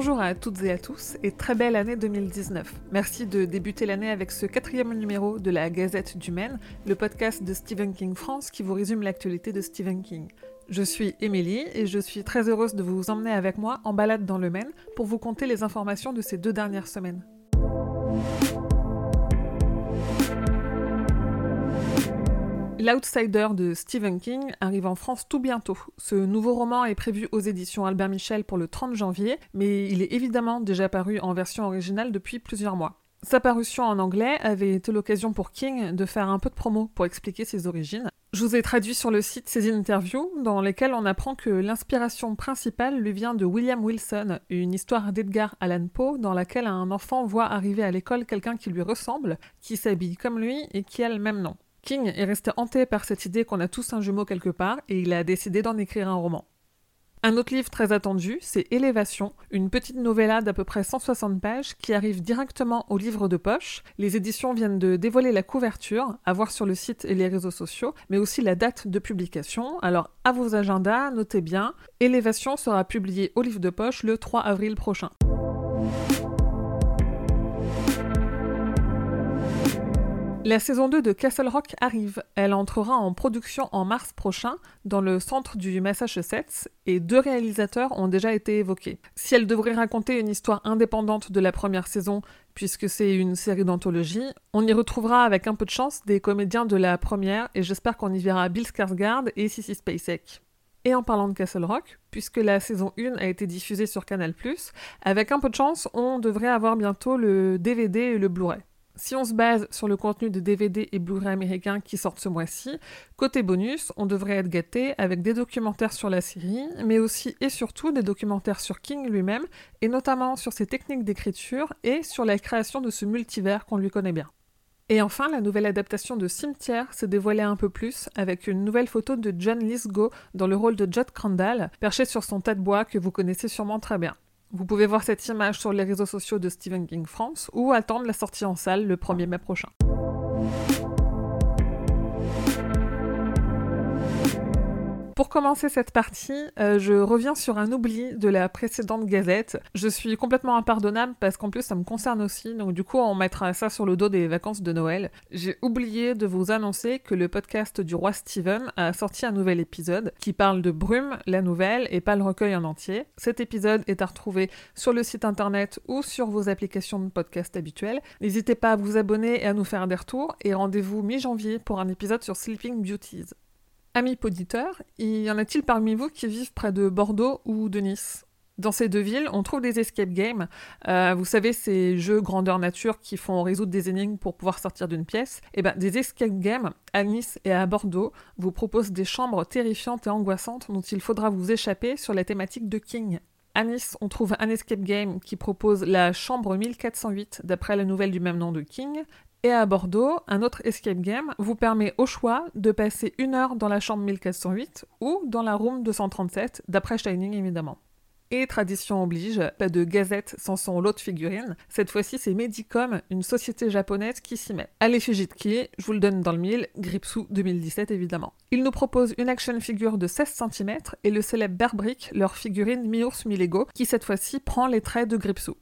Bonjour à toutes et à tous et très belle année 2019. Merci de débuter l'année avec ce quatrième numéro de la Gazette du Maine, le podcast de Stephen King France qui vous résume l'actualité de Stephen King. Je suis Émilie et je suis très heureuse de vous emmener avec moi en balade dans le Maine pour vous conter les informations de ces deux dernières semaines. L'Outsider de Stephen King arrive en France tout bientôt. Ce nouveau roman est prévu aux éditions Albert Michel pour le 30 janvier, mais il est évidemment déjà paru en version originale depuis plusieurs mois. Sa parution en anglais avait été l'occasion pour King de faire un peu de promo pour expliquer ses origines. Je vous ai traduit sur le site ses interviews dans lesquelles on apprend que l'inspiration principale lui vient de William Wilson, une histoire d'Edgar Allan Poe dans laquelle un enfant voit arriver à l'école quelqu'un qui lui ressemble, qui s'habille comme lui et qui a le même nom. King est resté hanté par cette idée qu'on a tous un jumeau quelque part et il a décidé d'en écrire un roman. Un autre livre très attendu, c'est Élévation, une petite novella d'à peu près 160 pages qui arrive directement au livre de poche. Les éditions viennent de dévoiler la couverture, à voir sur le site et les réseaux sociaux, mais aussi la date de publication. Alors à vos agendas, notez bien, Élévation sera publié au livre de poche le 3 avril prochain. La saison 2 de Castle Rock arrive. Elle entrera en production en mars prochain dans le centre du Massachusetts et deux réalisateurs ont déjà été évoqués. Si elle devrait raconter une histoire indépendante de la première saison, puisque c'est une série d'anthologie, on y retrouvera avec un peu de chance des comédiens de la première et j'espère qu'on y verra Bill Skarsgård et Sissy Spacek. Et en parlant de Castle Rock, puisque la saison 1 a été diffusée sur Canal+, avec un peu de chance, on devrait avoir bientôt le DVD et le Blu-ray. Si on se base sur le contenu de DVD et Blu-ray américains qui sortent ce mois-ci, côté bonus, on devrait être gâté avec des documentaires sur la série, mais aussi et surtout des documentaires sur King lui-même, et notamment sur ses techniques d'écriture et sur la création de ce multivers qu'on lui connaît bien. Et enfin, la nouvelle adaptation de Cimetière s'est dévoilée un peu plus avec une nouvelle photo de John Lithgow dans le rôle de Judd Crandall, perché sur son tas de bois que vous connaissez sûrement très bien. Vous pouvez voir cette image sur les réseaux sociaux de Stephen King France ou attendre la sortie en salle le 1er mai prochain. Pour commencer cette partie, euh, je reviens sur un oubli de la précédente gazette. Je suis complètement impardonnable parce qu'en plus ça me concerne aussi, donc du coup on mettra ça sur le dos des vacances de Noël. J'ai oublié de vous annoncer que le podcast du roi Steven a sorti un nouvel épisode qui parle de Brume, la nouvelle, et pas le recueil en entier. Cet épisode est à retrouver sur le site internet ou sur vos applications de podcast habituelles. N'hésitez pas à vous abonner et à nous faire des retours, et rendez-vous mi-janvier pour un épisode sur Sleeping Beauties. Amis poditeurs, y en a-t-il parmi vous qui vivent près de Bordeaux ou de Nice? Dans ces deux villes, on trouve des escape games. Euh, vous savez, ces jeux grandeur nature qui font résoudre des énigmes pour pouvoir sortir d'une pièce. Et eh ben, des escape games à Nice et à Bordeaux vous proposent des chambres terrifiantes et angoissantes dont il faudra vous échapper sur la thématique de King. À Nice, on trouve un escape game qui propose la chambre 1408 d'après la nouvelle du même nom de King, et à Bordeaux, un autre escape game vous permet au choix de passer une heure dans la chambre 1408 ou dans la room 237, d'après Shining évidemment. Et tradition oblige, pas de gazette sans son lot de figurines. Cette fois-ci, c'est Medicom, une société japonaise qui s'y met. À l'effigie de qui Je vous le donne dans le mille, Gripsou 2017 évidemment. Il nous propose une action figure de 16 cm et le célèbre Bear Brick, leur figurine mi-ours mi-lego, qui cette fois-ci prend les traits de Gripsou.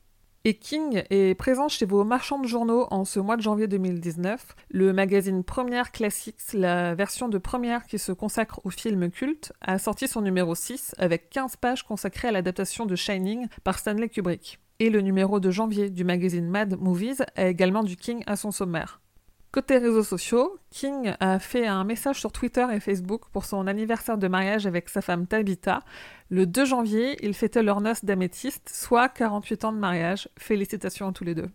Et King est présent chez vos marchands de journaux en ce mois de janvier 2019. Le magazine Première Classics, la version de première qui se consacre au film culte, a sorti son numéro 6 avec 15 pages consacrées à l'adaptation de Shining par Stanley Kubrick. Et le numéro de janvier du magazine Mad Movies a également du King à son sommaire. Côté réseaux sociaux, King a fait un message sur Twitter et Facebook pour son anniversaire de mariage avec sa femme Tabitha. Le 2 janvier, ils fêtaient leur noce d'améthyste, soit 48 ans de mariage. Félicitations à tous les deux.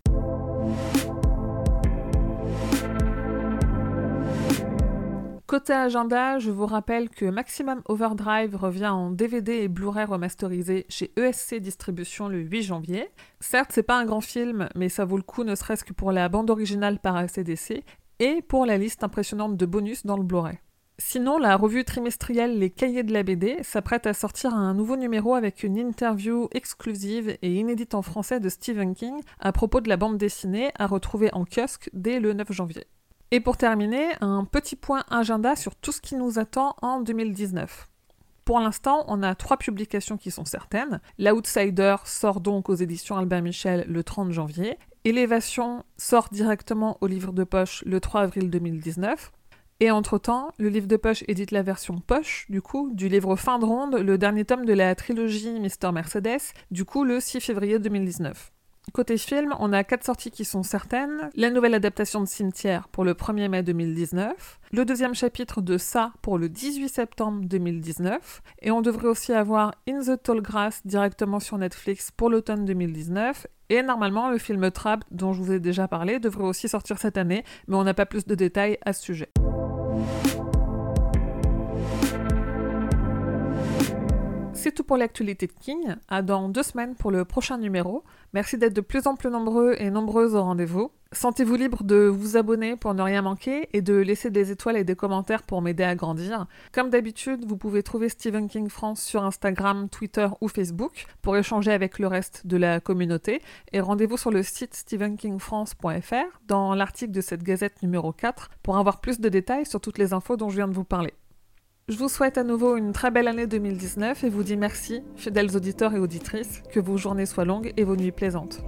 Côté agenda, je vous rappelle que Maximum Overdrive revient en DVD et Blu-ray remasterisé chez ESC Distribution le 8 janvier. Certes, c'est pas un grand film, mais ça vaut le coup ne serait-ce que pour la bande originale par ACDC et pour la liste impressionnante de bonus dans le Blu-ray. Sinon, la revue trimestrielle Les Cahiers de la BD s'apprête à sortir un nouveau numéro avec une interview exclusive et inédite en français de Stephen King à propos de la bande dessinée à retrouver en kiosque dès le 9 janvier. Et pour terminer, un petit point agenda sur tout ce qui nous attend en 2019. Pour l'instant, on a trois publications qui sont certaines. L'Outsider sort donc aux éditions Albert Michel le 30 janvier. Élévation sort directement au livre de poche le 3 avril 2019. Et entre-temps, le livre de poche édite la version poche, du coup, du livre Fin de Ronde, le dernier tome de la trilogie Mister Mercedes, du coup, le 6 février 2019. Côté film, on a quatre sorties qui sont certaines. La nouvelle adaptation de Cimetière pour le 1er mai 2019, le deuxième chapitre de Ça pour le 18 septembre 2019, et on devrait aussi avoir In the Tall Grass directement sur Netflix pour l'automne 2019, et normalement le film Trap dont je vous ai déjà parlé devrait aussi sortir cette année, mais on n'a pas plus de détails à ce sujet. C'est tout pour l'actualité de King. À dans deux semaines pour le prochain numéro. Merci d'être de plus en plus nombreux et nombreuses au rendez-vous. Sentez-vous libre de vous abonner pour ne rien manquer et de laisser des étoiles et des commentaires pour m'aider à grandir. Comme d'habitude, vous pouvez trouver Stephen King France sur Instagram, Twitter ou Facebook pour échanger avec le reste de la communauté. Et rendez-vous sur le site stephenkingfrance.fr dans l'article de cette gazette numéro 4 pour avoir plus de détails sur toutes les infos dont je viens de vous parler. Je vous souhaite à nouveau une très belle année 2019 et vous dis merci, fidèles auditeurs et auditrices, que vos journées soient longues et vos nuits plaisantes.